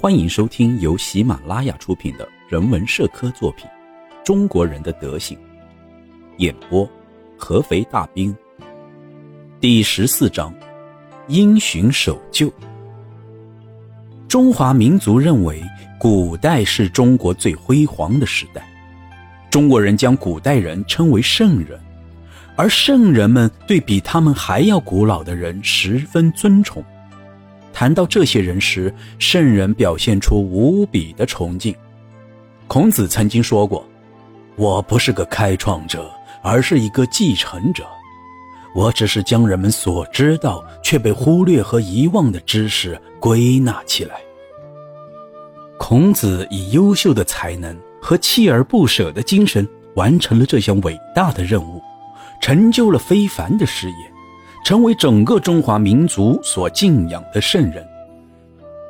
欢迎收听由喜马拉雅出品的人文社科作品《中国人的德行》，演播合肥大兵。第十四章：因循守旧。中华民族认为，古代是中国最辉煌的时代。中国人将古代人称为圣人，而圣人们对比他们还要古老的人十分尊崇。谈到这些人时，圣人表现出无比的崇敬。孔子曾经说过：“我不是个开创者，而是一个继承者。我只是将人们所知道却被忽略和遗忘的知识归纳起来。”孔子以优秀的才能。和锲而不舍的精神完成了这项伟大的任务，成就了非凡的事业，成为整个中华民族所敬仰的圣人。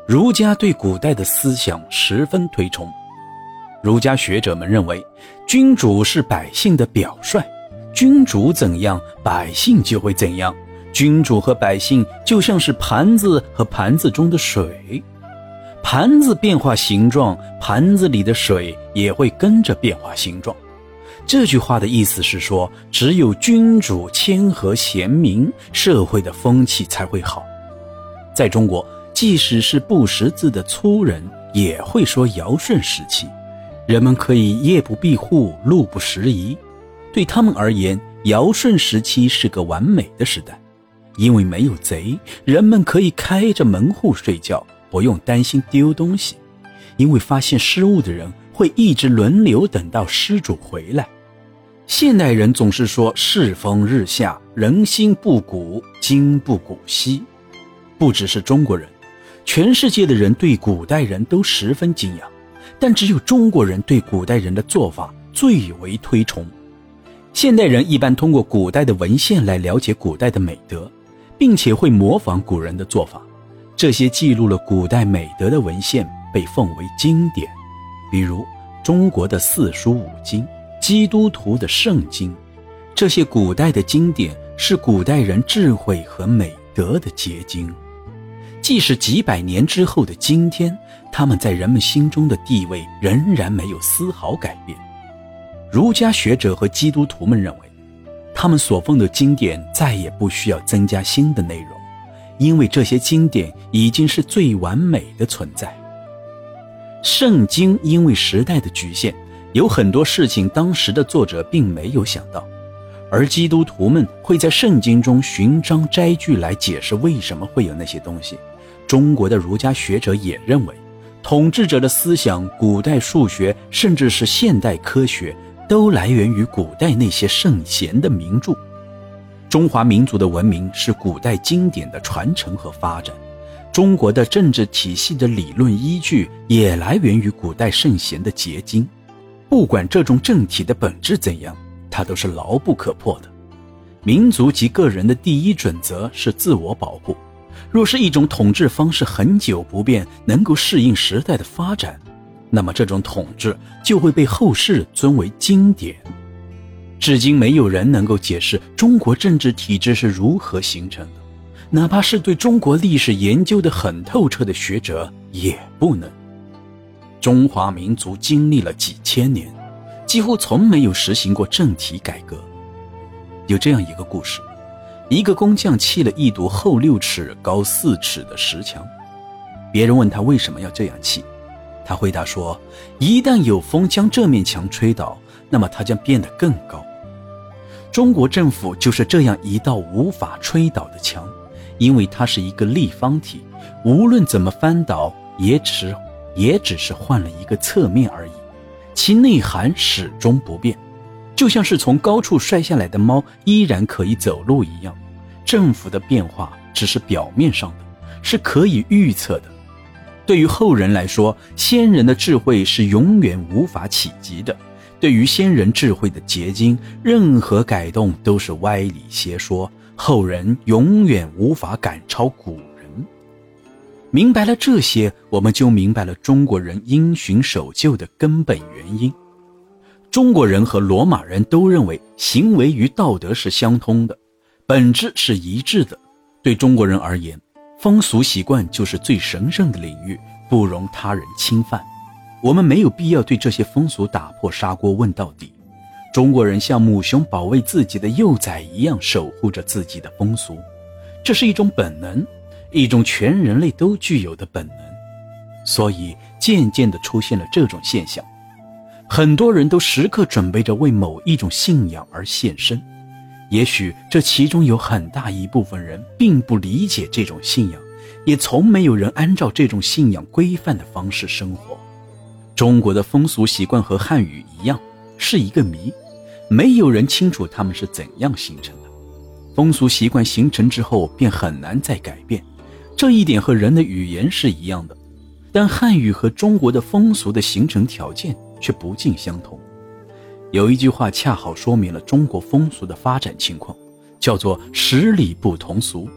儒家对古代的思想十分推崇，儒家学者们认为，君主是百姓的表率，君主怎样，百姓就会怎样。君主和百姓就像是盘子和盘子中的水。盘子变化形状，盘子里的水也会跟着变化形状。这句话的意思是说，只有君主谦和贤明，社会的风气才会好。在中国，即使是不识字的粗人，也会说尧舜时期，人们可以夜不闭户，路不拾遗。对他们而言，尧舜时期是个完美的时代，因为没有贼，人们可以开着门户睡觉。不用担心丢东西，因为发现失物的人会一直轮流等到失主回来。现代人总是说世风日下，人心不古，今不古稀。不只是中国人，全世界的人对古代人都十分敬仰，但只有中国人对古代人的做法最为推崇。现代人一般通过古代的文献来了解古代的美德，并且会模仿古人的做法。这些记录了古代美德的文献被奉为经典，比如中国的四书五经、基督徒的圣经。这些古代的经典是古代人智慧和美德的结晶。即使几百年之后的今天，他们在人们心中的地位仍然没有丝毫改变。儒家学者和基督徒们认为，他们所奉的经典再也不需要增加新的内容。因为这些经典已经是最完美的存在。圣经因为时代的局限，有很多事情当时的作者并没有想到，而基督徒们会在圣经中寻章摘句来解释为什么会有那些东西。中国的儒家学者也认为，统治者的思想、古代数学，甚至是现代科学，都来源于古代那些圣贤的名著。中华民族的文明是古代经典的传承和发展，中国的政治体系的理论依据也来源于古代圣贤的结晶。不管这种政体的本质怎样，它都是牢不可破的。民族及个人的第一准则是自我保护。若是一种统治方式恒久不变，能够适应时代的发展，那么这种统治就会被后世尊为经典。至今没有人能够解释中国政治体制是如何形成的，哪怕是对中国历史研究的很透彻的学者也不能。中华民族经历了几千年，几乎从没有实行过政体改革。有这样一个故事：一个工匠砌了一堵厚六尺、高四尺的石墙，别人问他为什么要这样砌，他回答说：“一旦有风将这面墙吹倒，那么它将变得更高。”中国政府就是这样一道无法吹倒的墙，因为它是一个立方体，无论怎么翻倒，也只也只是换了一个侧面而已，其内涵始终不变，就像是从高处摔下来的猫依然可以走路一样。政府的变化只是表面上的，是可以预测的。对于后人来说，先人的智慧是永远无法企及的。对于先人智慧的结晶，任何改动都是歪理邪说，后人永远无法赶超古人。明白了这些，我们就明白了中国人因循守旧的根本原因。中国人和罗马人都认为行为与道德是相通的，本质是一致的。对中国人而言，风俗习惯就是最神圣的领域，不容他人侵犯。我们没有必要对这些风俗打破砂锅问到底。中国人像母熊保卫自己的幼崽一样守护着自己的风俗，这是一种本能，一种全人类都具有的本能。所以，渐渐地出现了这种现象：很多人都时刻准备着为某一种信仰而献身。也许这其中有很大一部分人并不理解这种信仰，也从没有人按照这种信仰规范的方式生活。中国的风俗习惯和汉语一样，是一个谜。没有人清楚他们是怎样形成的。风俗习惯形成之后便很难再改变，这一点和人的语言是一样的。但汉语和中国的风俗的形成条件却不尽相同。有一句话恰好说明了中国风俗的发展情况，叫做“十里不同俗”。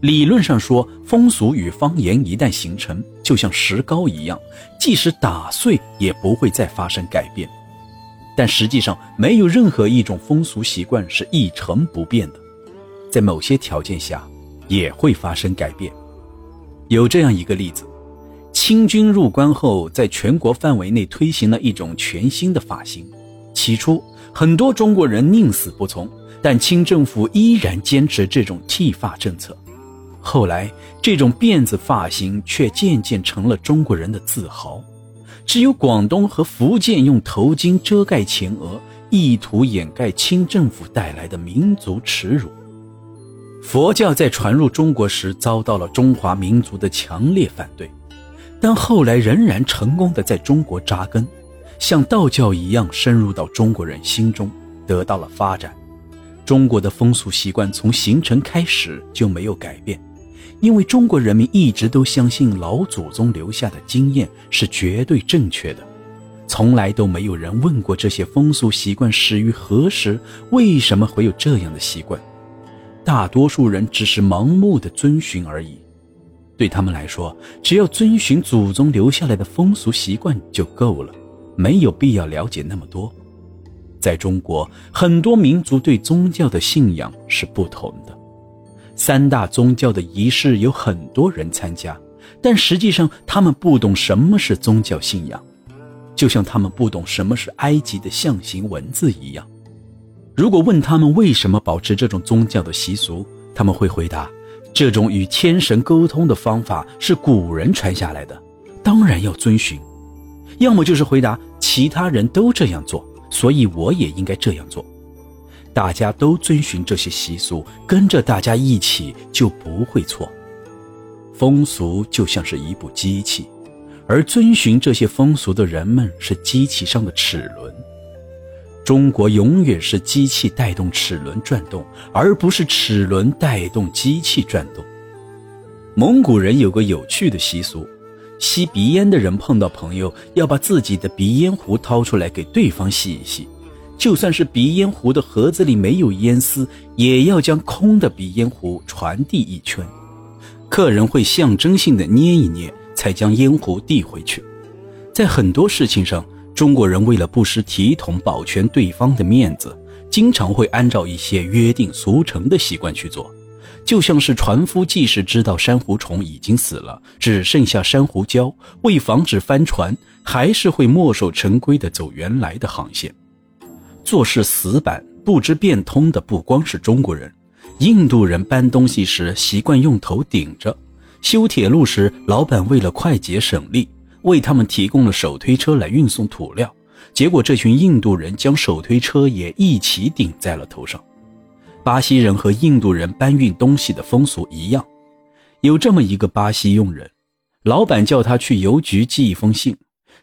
理论上说，风俗与方言一旦形成，就像石膏一样，即使打碎也不会再发生改变。但实际上，没有任何一种风俗习惯是一成不变的，在某些条件下也会发生改变。有这样一个例子：清军入关后，在全国范围内推行了一种全新的发型。起初，很多中国人宁死不从，但清政府依然坚持这种剃发政策。后来，这种辫子发型却渐渐成了中国人的自豪。只有广东和福建用头巾遮盖前额，意图掩盖清政府带来的民族耻辱。佛教在传入中国时遭到了中华民族的强烈反对，但后来仍然成功的在中国扎根，像道教一样深入到中国人心中，得到了发展。中国的风俗习惯从形成开始就没有改变。因为中国人民一直都相信老祖宗留下的经验是绝对正确的，从来都没有人问过这些风俗习惯始于何时，为什么会有这样的习惯，大多数人只是盲目的遵循而已。对他们来说，只要遵循祖宗留下来的风俗习惯就够了，没有必要了解那么多。在中国，很多民族对宗教的信仰是不同的。三大宗教的仪式有很多人参加，但实际上他们不懂什么是宗教信仰，就像他们不懂什么是埃及的象形文字一样。如果问他们为什么保持这种宗教的习俗，他们会回答：这种与天神沟通的方法是古人传下来的，当然要遵循。要么就是回答：其他人都这样做，所以我也应该这样做。大家都遵循这些习俗，跟着大家一起就不会错。风俗就像是一部机器，而遵循这些风俗的人们是机器上的齿轮。中国永远是机器带动齿轮转动，而不是齿轮带动机器转动。蒙古人有个有趣的习俗：吸鼻烟的人碰到朋友，要把自己的鼻烟壶掏出来给对方吸一吸。就算是鼻烟壶的盒子里没有烟丝，也要将空的鼻烟壶传递一圈。客人会象征性的捏一捏，才将烟壶递回去。在很多事情上，中国人为了不失体统，保全对方的面子，经常会按照一些约定俗成的习惯去做。就像是船夫，即使知道珊瑚虫已经死了，只剩下珊瑚礁，为防止翻船，还是会墨守成规的走原来的航线。做事死板、不知变通的不光是中国人，印度人搬东西时习惯用头顶着；修铁路时，老板为了快捷省力，为他们提供了手推车来运送土料。结果，这群印度人将手推车也一起顶在了头上。巴西人和印度人搬运东西的风俗一样。有这么一个巴西佣人，老板叫他去邮局寄一封信。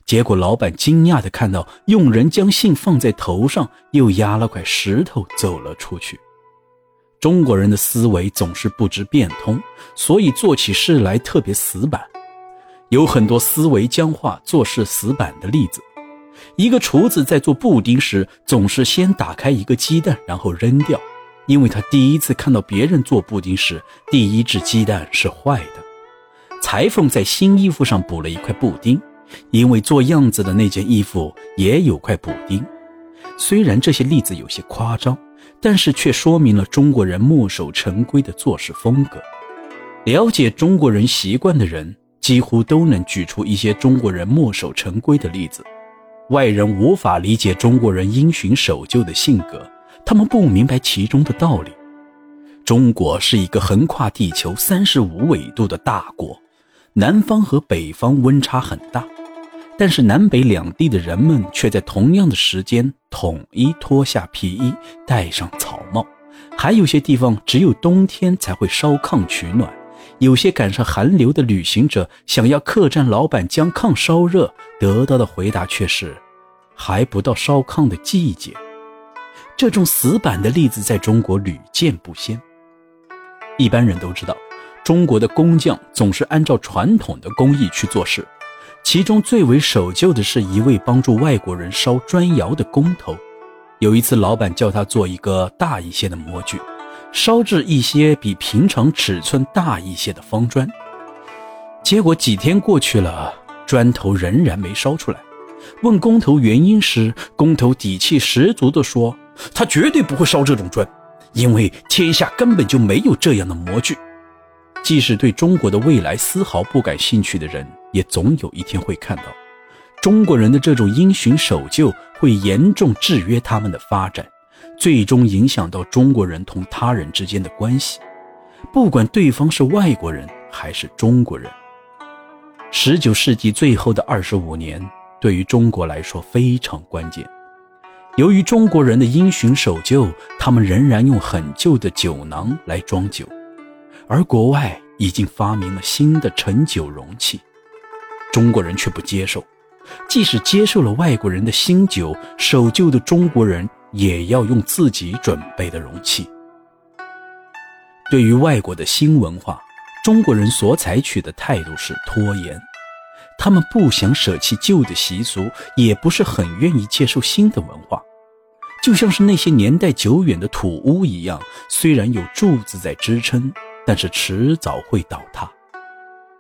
结果，老板惊讶地看到佣人将信放在头上，又压了块石头走了出去。中国人的思维总是不知变通，所以做起事来特别死板。有很多思维僵化、做事死板的例子。一个厨子在做布丁时，总是先打开一个鸡蛋，然后扔掉，因为他第一次看到别人做布丁时，第一只鸡蛋是坏的。裁缝在新衣服上补了一块布丁。因为做样子的那件衣服也有块补丁，虽然这些例子有些夸张，但是却说明了中国人墨守成规的做事风格。了解中国人习惯的人，几乎都能举出一些中国人墨守成规的例子。外人无法理解中国人因循守旧的性格，他们不明白其中的道理。中国是一个横跨地球三十五纬度的大国，南方和北方温差很大，但是南北两地的人们却在同样的时间统一脱下皮衣，戴上草帽。还有些地方只有冬天才会烧炕取暖。有些赶上寒流的旅行者想要客栈老板将炕烧热，得到的回答却是还不到烧炕的季节。这种死板的例子在中国屡见不鲜。一般人都知道，中国的工匠总是按照传统的工艺去做事，其中最为守旧的是一位帮助外国人烧砖窑的工头。有一次，老板叫他做一个大一些的模具。烧制一些比平常尺寸大一些的方砖，结果几天过去了，砖头仍然没烧出来。问工头原因时，工头底气十足地说：“他绝对不会烧这种砖，因为天下根本就没有这样的模具。”即使对中国的未来丝毫不感兴趣的人，也总有一天会看到，中国人的这种因循守旧会严重制约他们的发展。最终影响到中国人同他人之间的关系，不管对方是外国人还是中国人。十九世纪最后的二十五年对于中国来说非常关键。由于中国人的因循守旧，他们仍然用很旧的酒囊来装酒，而国外已经发明了新的盛酒容器，中国人却不接受。即使接受了外国人的新酒，守旧的中国人。也要用自己准备的容器。对于外国的新文化，中国人所采取的态度是拖延。他们不想舍弃旧的习俗，也不是很愿意接受新的文化。就像是那些年代久远的土屋一样，虽然有柱子在支撑，但是迟早会倒塌。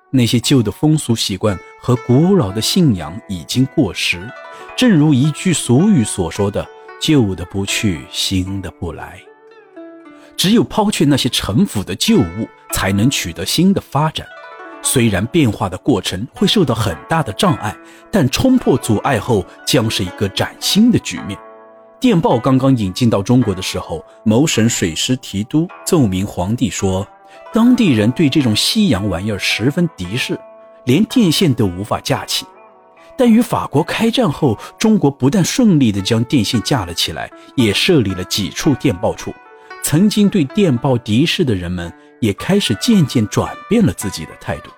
那些旧的风俗习惯和古老的信仰已经过时，正如一句俗语所说的。旧的不去，新的不来。只有抛却那些陈腐的旧物，才能取得新的发展。虽然变化的过程会受到很大的障碍，但冲破阻碍后，将是一个崭新的局面。电报刚刚引进到中国的时候，某省水师提督奏明皇帝说，当地人对这种西洋玩意儿十分敌视，连电线都无法架起。但与法国开战后，中国不但顺利地将电线架了起来，也设立了几处电报处。曾经对电报敌视的人们，也开始渐渐转变了自己的态度。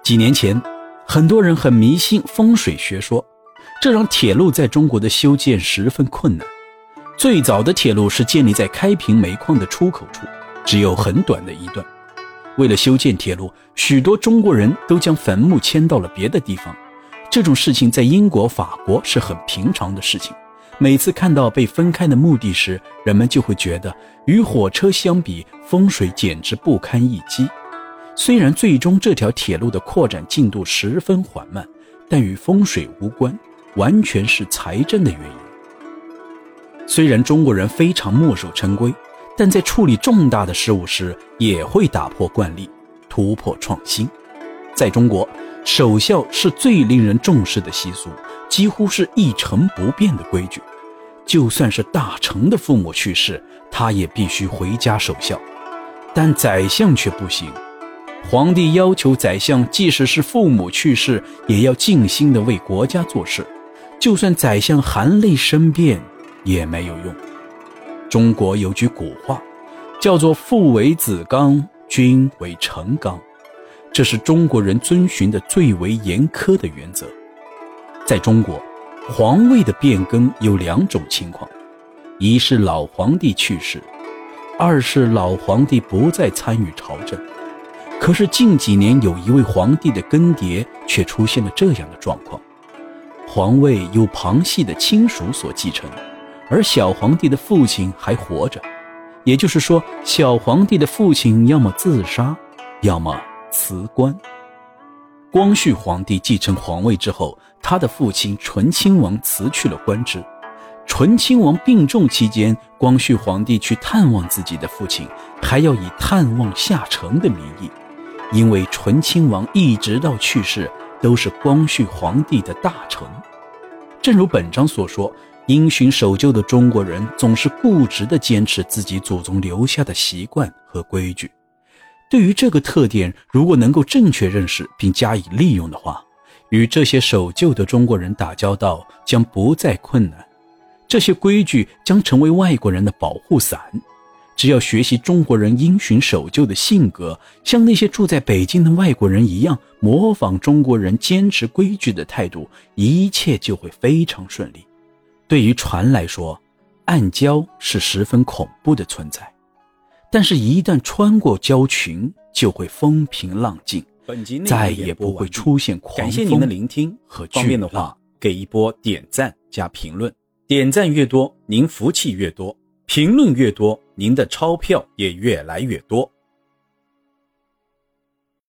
几年前，很多人很迷信风水学说，这让铁路在中国的修建十分困难。最早的铁路是建立在开平煤矿的出口处，只有很短的一段。为了修建铁路，许多中国人都将坟墓迁到了别的地方。这种事情在英国、法国是很平常的事情。每次看到被分开的墓地时，人们就会觉得与火车相比，风水简直不堪一击。虽然最终这条铁路的扩展进度十分缓慢，但与风水无关，完全是财政的原因。虽然中国人非常墨守成规，但在处理重大的事务时，也会打破惯例，突破创新。在中国。守孝是最令人重视的习俗，几乎是一成不变的规矩。就算是大臣的父母去世，他也必须回家守孝。但宰相却不行，皇帝要求宰相，即使是父母去世，也要尽心的为国家做事。就算宰相含泪申辩，也没有用。中国有句古话，叫做“父为子纲，君为臣纲”。这是中国人遵循的最为严苛的原则。在中国，皇位的变更有两种情况：一是老皇帝去世，二是老皇帝不再参与朝政。可是近几年，有一位皇帝的更迭却出现了这样的状况：皇位由旁系的亲属所继承，而小皇帝的父亲还活着。也就是说，小皇帝的父亲要么自杀，要么……辞官。光绪皇帝继承皇位之后，他的父亲醇亲王辞去了官职。醇亲王病重期间，光绪皇帝去探望自己的父亲，还要以探望下臣的名义，因为醇亲王一直到去世都是光绪皇帝的大臣。正如本章所说，因循守旧的中国人总是固执地坚持自己祖宗留下的习惯和规矩。对于这个特点，如果能够正确认识并加以利用的话，与这些守旧的中国人打交道将不再困难。这些规矩将成为外国人的保护伞。只要学习中国人因循守旧的性格，像那些住在北京的外国人一样，模仿中国人坚持规矩的态度，一切就会非常顺利。对于船来说，暗礁是十分恐怖的存在，但是，一旦穿过礁群，就会风平浪静，再也不会出现狂风。感谢您的聆听和方便的话，给一波点赞加评论。点赞越多，您福气越多；评论越多，您的钞票也越来越多。